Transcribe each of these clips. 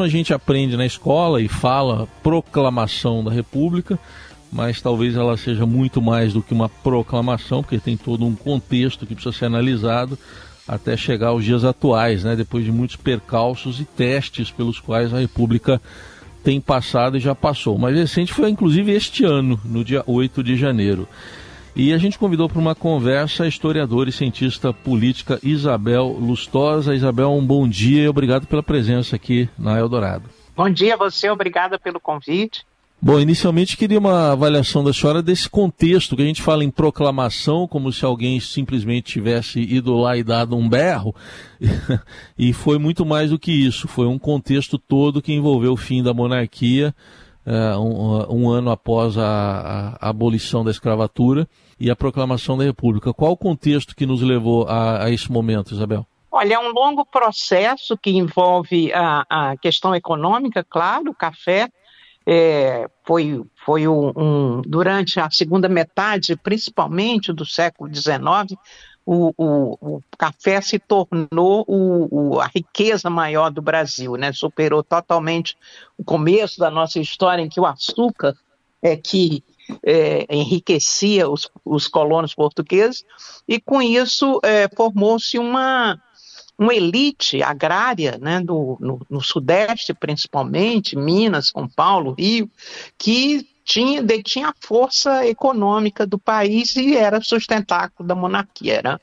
máximo a gente aprende na escola e fala proclamação da República, mas talvez ela seja muito mais do que uma proclamação, porque tem todo um contexto que precisa ser analisado até chegar aos dias atuais, né, depois de muitos percalços e testes pelos quais a República tem passado e já passou. O mais recente foi inclusive este ano, no dia 8 de janeiro. E a gente convidou para uma conversa a historiadora e cientista política Isabel Lustosa. Isabel, um bom dia e obrigado pela presença aqui na Eldorado. Bom dia a você, obrigada pelo convite. Bom, inicialmente queria uma avaliação da senhora desse contexto que a gente fala em proclamação, como se alguém simplesmente tivesse ido lá e dado um berro, e foi muito mais do que isso. Foi um contexto todo que envolveu o fim da monarquia, uh, um, um, ano após a, a, a, abolição da escravatura e a proclamação da República. Qual o contexto que nos levou a, a esse momento, Isabel? Olha, é um longo processo que envolve a, a questão econômica, claro, o café, é, foi, foi um, um, durante a segunda metade, principalmente do século XIX, o, o, o café se tornou o, a riqueza maior do Brasil, né? superou totalmente o começo da nossa história em que o açúcar é que é, enriquecia os, os colonos portugueses, e com isso é, formou-se uma, uma elite agrária, né, do, no, no, Sudeste principalmente, Minas, São Paulo, Rio, que tinha, detinha a força econômica do país e era sustentáculo da monarquia. Era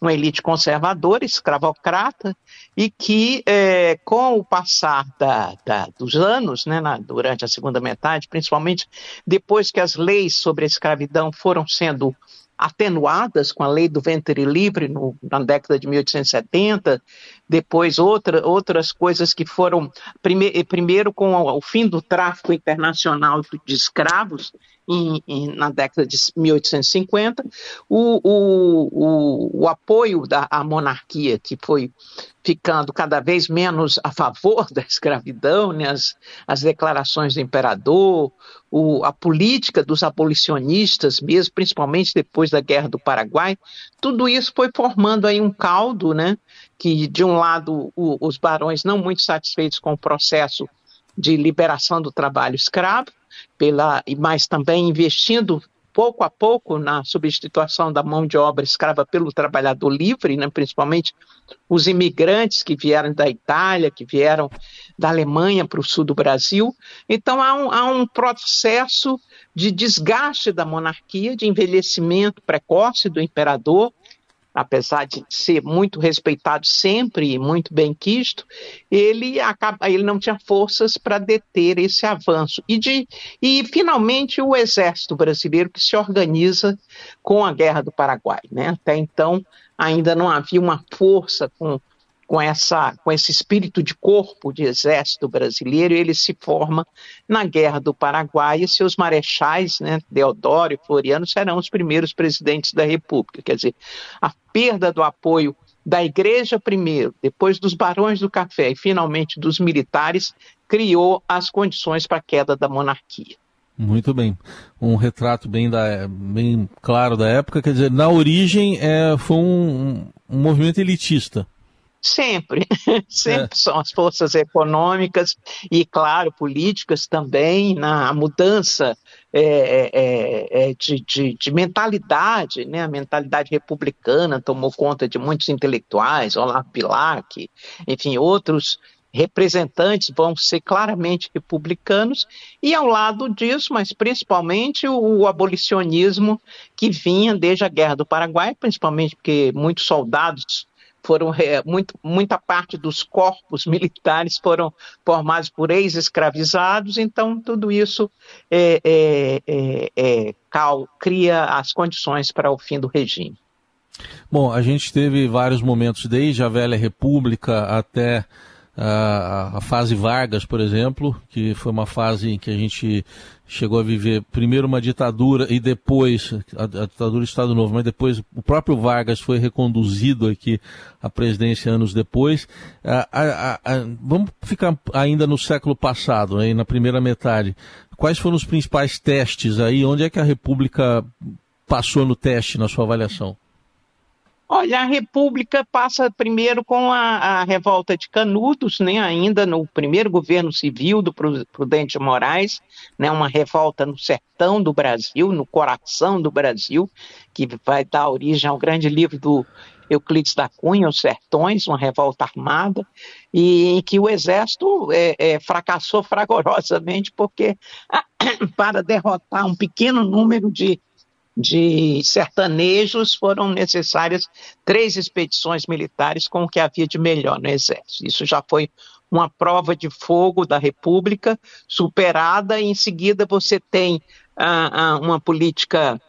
uma elite conservadora, escravocrata, e que, é, com o passar da, da, dos anos, né, na, durante a segunda metade, principalmente depois que as leis sobre a escravidão foram sendo atenuadas com a lei do ventre livre no, na década de 1870, depois outra, outras coisas que foram, prime, primeiro com o, o fim do tráfico internacional de escravos, em, em, na década de 1850, o, o, o, o apoio da monarquia, que foi ficando cada vez menos a favor da escravidão, né, as, as declarações do imperador, o, a política dos abolicionistas, mesmo principalmente depois da Guerra do Paraguai, tudo isso foi formando aí um caldo, né, que de um lado o, os barões não muito satisfeitos com o processo de liberação do trabalho escravo, pela, mas também investindo pouco a pouco na substituição da mão de obra escrava pelo trabalhador livre, né, principalmente os imigrantes que vieram da Itália, que vieram da Alemanha para o sul do Brasil. Então há um, há um processo de desgaste da monarquia, de envelhecimento precoce do imperador, apesar de ser muito respeitado sempre e muito bem quisto, ele, acaba, ele não tinha forças para deter esse avanço. E, de, e, finalmente, o exército brasileiro que se organiza com a Guerra do Paraguai. Né? Até então, ainda não havia uma força com com, essa, com esse espírito de corpo de exército brasileiro, ele se forma na Guerra do Paraguai e seus marechais, né, Deodoro e Floriano, serão os primeiros presidentes da República. Quer dizer, a perda do apoio da igreja primeiro, depois dos barões do café e finalmente dos militares, criou as condições para a queda da monarquia. Muito bem. Um retrato bem, da, bem claro da época. Quer dizer, na origem é, foi um, um movimento elitista. Sempre, sempre é. são as forças econômicas e, claro, políticas também na mudança é, é, é, é, de, de, de, mentalidade, né? A mentalidade republicana tomou conta de muitos intelectuais, Olavo Bilac, enfim, outros representantes vão ser claramente republicanos, e ao lado disso, mas principalmente o, o, abolicionismo que vinha desde a Guerra do Paraguai, principalmente porque muitos soldados foram é, muito, muita parte dos corpos militares foram formados por ex-escravizados, então tudo isso é, é, é, é, cal, cria as condições para o fim do regime. Bom, a gente teve vários momentos, desde a velha República até a, a, fase Vargas, por exemplo, que foi uma fase em que a gente chegou a viver primeiro uma ditadura e depois a, a, ditadura do Estado Novo, mas depois o próprio Vargas foi reconduzido aqui à presidência anos depois. vamos ficar ainda no século passado, aí na primeira metade. Quais foram os principais testes aí? Onde é que a República passou no teste na sua avaliação? Olha, a República passa primeiro com a, a, revolta de Canudos, né, ainda no primeiro governo civil do Prudente Moraes, né, uma revolta no sertão do Brasil, no coração do Brasil, que vai dar origem ao grande livro do Euclides da Cunha, Os Sertões, uma revolta armada, e em que o exército é, é, fracassou fragorosamente, porque para derrotar um pequeno número de de sertanejos foram necessárias três expedições militares com o que havia de melhor no exército. Isso já foi uma prova de fogo da República superada, e em seguida você tem ah, ah, uma política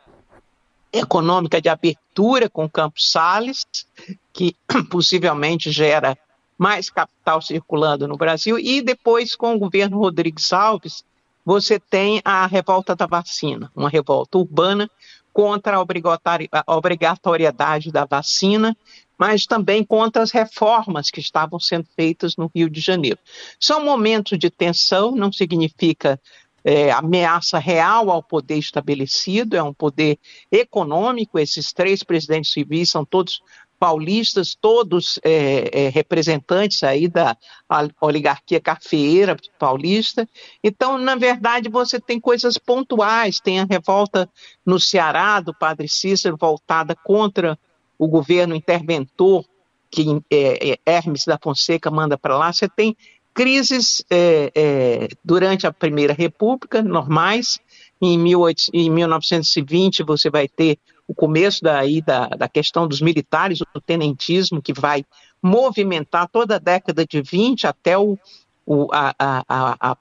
econômica de abertura com Campos Salles, que possivelmente gera mais capital circulando no Brasil, e depois com o governo Rodrigues Alves, você tem a revolta da vacina, uma revolta urbana contra a obrigatoriedade da vacina, mas também contra as reformas que estavam sendo feitas no Rio de Janeiro. São momentos de tensão, não significa é, ameaça real ao poder estabelecido, é um poder econômico. Esses três presidentes civis são todos paulistas, todos é, é, representantes aí da oligarquia cafeeira paulista. Então, na verdade, você tem coisas pontuais, tem a revolta no Ceará do padre Cícero voltada contra o governo interventor que é, é Hermes da Fonseca manda para lá. Você tem crises é, é, durante a Primeira República, normais. Em, 18, em 1920 você vai ter o começo daí da, da questão dos militares, o tenentismo, que vai movimentar toda a década de 20 até o, o, a, a, a,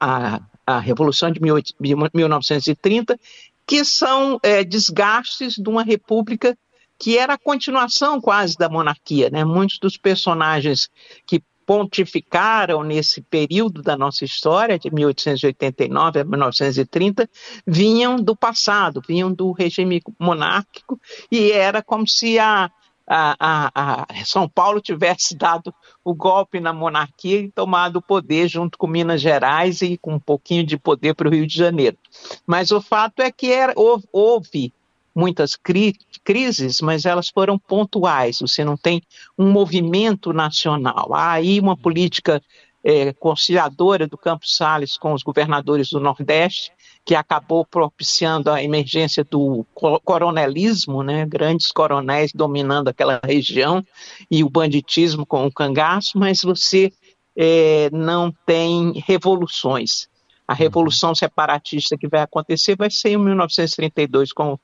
a, a Revolução de 18, 1930, que são é, desgastes de uma república que era a continuação quase da monarquia. Né? Muitos dos personagens que pontificaram nesse período da nossa história, de 1889 a 1930, vinham do passado, vinham do regime monárquico, e era como se a, a, a, a, São Paulo tivesse dado o golpe na monarquia e tomado o poder junto com Minas Gerais e com um pouquinho de poder para o Rio de Janeiro. Mas o fato é que era, houve muitas cri crises, mas elas foram pontuais. Você não tem um movimento nacional. Há aí uma política é, conciliadora do Campos Salles com os governadores do Nordeste, que acabou propiciando a emergência do coronelismo, né, grandes coronéis dominando aquela região, e o banditismo com o cangaço, mas você é, não tem revoluções. A revolução separatista que vai acontecer vai ser em 1932 com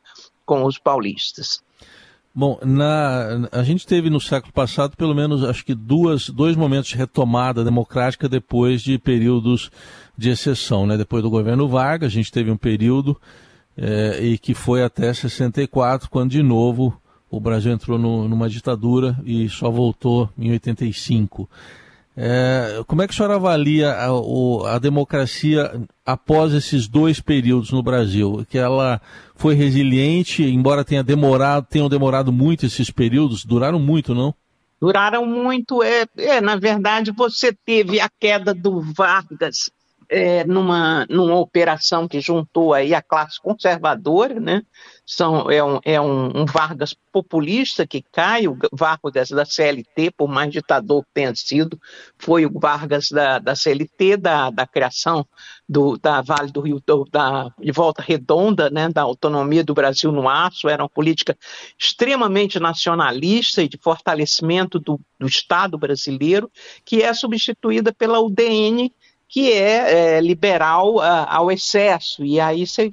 com os paulistas. Bom, na, a gente teve no século passado pelo menos acho que duas, dois momentos de retomada democrática depois de períodos de exceção. Né? Depois do governo Vargas, a gente teve um período é, e que foi até 64, quando de novo o Brasil entrou no, numa ditadura e só voltou em 85. É, como é que a senhora avalia a, o, a, democracia após esses dois períodos no Brasil? Que ela foi resiliente, embora tenha demorado, tenham demorado muito esses períodos, duraram muito, não? Duraram muito. É, é na verdade, você teve a queda do Vargas é, numa, numa operação que juntou aí a classe conservadora, né? São, é um, é um, um Vargas populista que cai, o Vargas da CLT, por mais ditador que tenha sido, foi o Vargas da, da CLT, da, da criação do, da Vale do Rio, do, da, de Volta Redonda, né, da autonomia do Brasil no aço, era uma política extremamente nacionalista e de fortalecimento do, do Estado brasileiro, que é substituída pela UDN, que é, é liberal uh, ao excesso, e aí você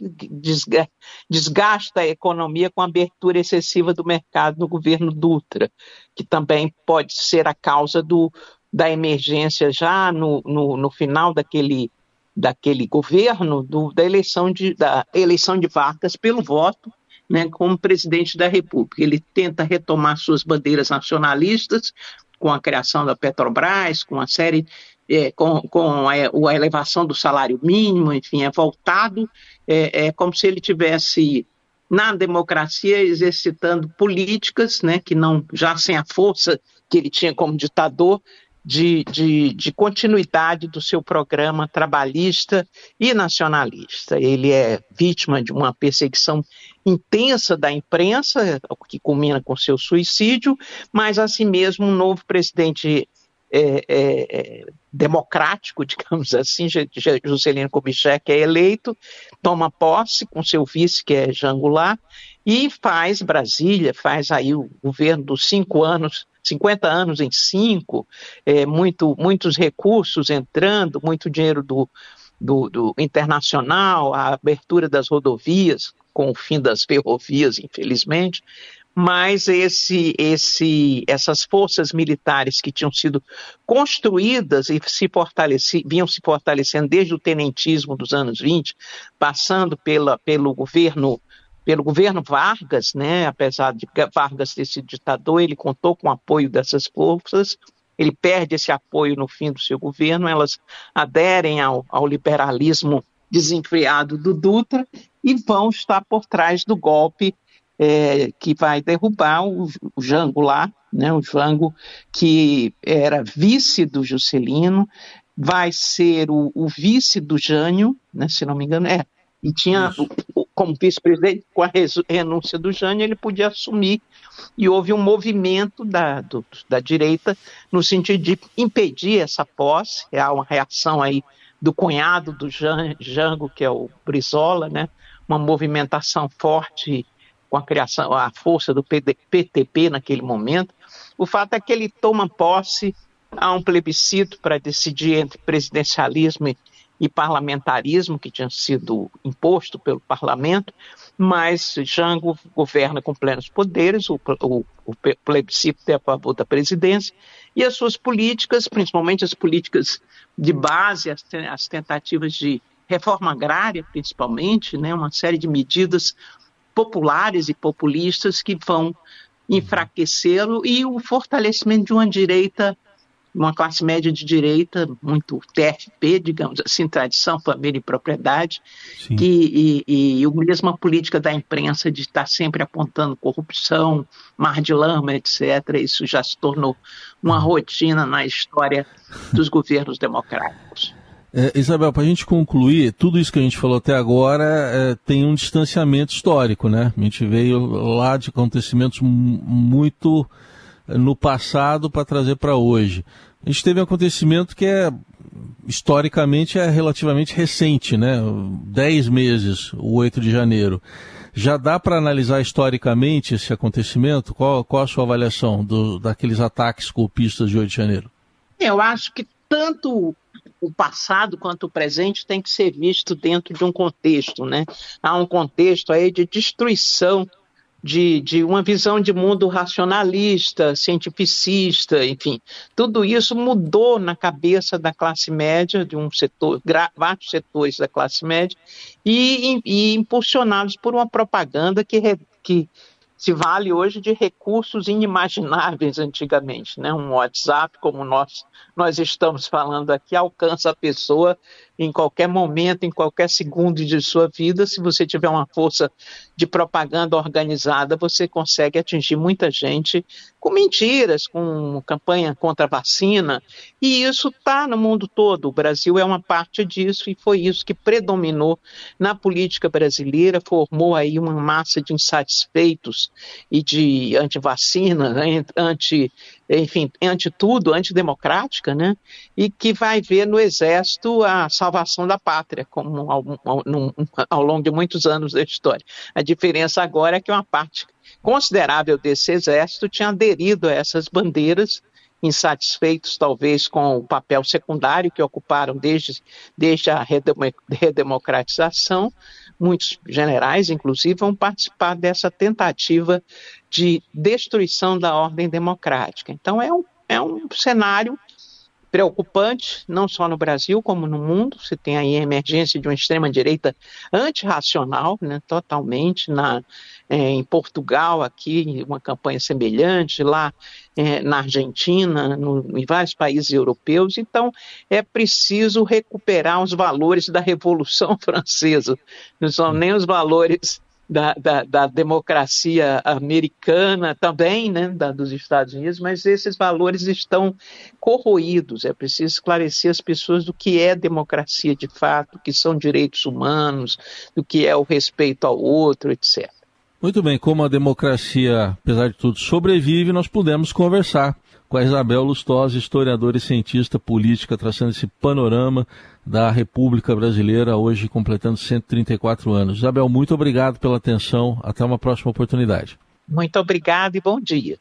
desgasta a economia com a abertura excessiva do mercado no governo Dutra, que também pode ser a causa do, da emergência já no, no, no final daquele, daquele governo, do, da, eleição de, da eleição de Vargas pelo voto, né, como presidente da República. Ele tenta retomar suas bandeiras nacionalistas com a criação da Petrobras, com uma série é, com, com a, a, elevação do salário mínimo, enfim, é voltado, é, é como se ele tivesse na democracia exercitando políticas, né, que não já sem a força que ele tinha como ditador, de, de, de, continuidade do seu programa trabalhista e nacionalista. Ele é vítima de uma perseguição intensa da imprensa, que culmina com seu suicídio, mas assim mesmo um novo presidente é, é, é democrático, digamos assim, Juscelino Kubitschek é eleito, toma posse com seu vice, que é Jangular, e faz Brasília, faz aí o governo dos cinco anos 50 anos em cinco, é, muito, muitos recursos entrando, muito dinheiro do, do, do, internacional, a abertura das rodovias, com o fim das ferrovias, infelizmente, mas esse, esse, essas forças militares que tinham sido construídas e se vinham se fortalecendo desde o tenentismo dos anos 20, passando pela, pelo governo pelo governo Vargas, né, apesar de Vargas ter sido ditador, ele contou com o apoio dessas forças, ele perde esse apoio no fim do seu governo, elas aderem ao, ao liberalismo desenfreado do Dutra e vão estar por trás do golpe é, que vai derrubar o, o Jango lá, né, o Jango que era vice do Juscelino, vai ser o, o vice do Jânio, né, se não me engano, é, e tinha, como vice-presidente, com a renúncia do Jânio, ele podia assumir. E houve um movimento da, do, da direita no sentido de impedir essa posse. Há uma reação aí do cunhado do Jango, que é o Brizola, né? uma movimentação forte com a criação, a força do PTP naquele momento. O fato é que ele toma posse, há um plebiscito para decidir entre presidencialismo e e parlamentarismo que tinha sido imposto pelo parlamento, mas Jango governa com plenos poderes, o, o, o plebiscito é a favor da presidência, e as suas políticas, principalmente as políticas de base, as, as tentativas de reforma agrária, principalmente, né, uma série de medidas populares e populistas que vão enfraquecê-lo e o fortalecimento de uma direita uma classe média de direita, muito TFP, digamos assim, tradição, família e propriedade, que, e, e a mesma política da imprensa de estar sempre apontando corrupção, mar de lama, etc. Isso já se tornou uma uhum. rotina na história dos governos democráticos. É, Isabel, para a gente concluir, tudo isso que a gente falou até agora é, tem um distanciamento histórico, né? A gente veio lá de acontecimentos muito no passado para trazer para hoje. A gente teve um acontecimento que é historicamente é relativamente recente, né? Dez meses, o 8 de janeiro. Já dá para analisar historicamente esse acontecimento? Qual, qual a sua avaliação do, daqueles ataques golpistas de 8 de janeiro? Eu acho que tanto o passado quanto o presente tem que ser visto dentro de um contexto, né? Há um contexto aí de destruição de, de uma visão de mundo racionalista, cientificista, enfim. Tudo isso mudou na cabeça da classe média, de um setor, vários setores da classe média, e, e impulsionados por uma propaganda que, que se vale hoje de recursos inimagináveis antigamente. Né? Um WhatsApp, como nós, nós estamos falando aqui, alcança a pessoa em qualquer momento, em qualquer segundo de sua vida. Se você tiver uma força de propaganda organizada, você consegue atingir muita gente com mentiras, com campanha contra a vacina. E isso está no mundo todo. O Brasil é uma parte disso e foi isso que predominou na política brasileira, formou aí uma massa de insatisfeitos e de anti-vacina, né, anti enfim, ante tudo, antidemocrática, né? e que vai ver no Exército a salvação da pátria, como ao, ao, ao longo de muitos anos da história. A diferença agora é que uma parte considerável desse Exército tinha aderido a essas bandeiras, insatisfeitos talvez com o papel secundário que ocuparam desde, desde a redemocratização, muitos generais, inclusive, vão participar dessa tentativa de destruição da ordem democrática. Então, é um, é um cenário preocupante, não só no Brasil, como no mundo. Você tem aí a emergência de uma extrema-direita antirracional, né, totalmente. Na, é, em Portugal, aqui, uma campanha semelhante, lá é, na Argentina, no, em vários países europeus. Então, é preciso recuperar os valores da Revolução Francesa. Não são nem os valores da, da, da, democracia americana também, né, da, dos Estados Unidos, mas esses valores estão corroídos. É preciso esclarecer as pessoas do que é democracia de fato, do que são direitos humanos, do que é o respeito ao outro, etc. Muito bem, como a democracia, apesar de tudo, sobrevive, nós pudemos conversar com a Isabel Lustosa, historiadora e cientista política, traçando esse panorama da República Brasileira, hoje completando 134 anos. Isabel, muito obrigado pela atenção. Até uma próxima oportunidade. Muito obrigado e bom dia.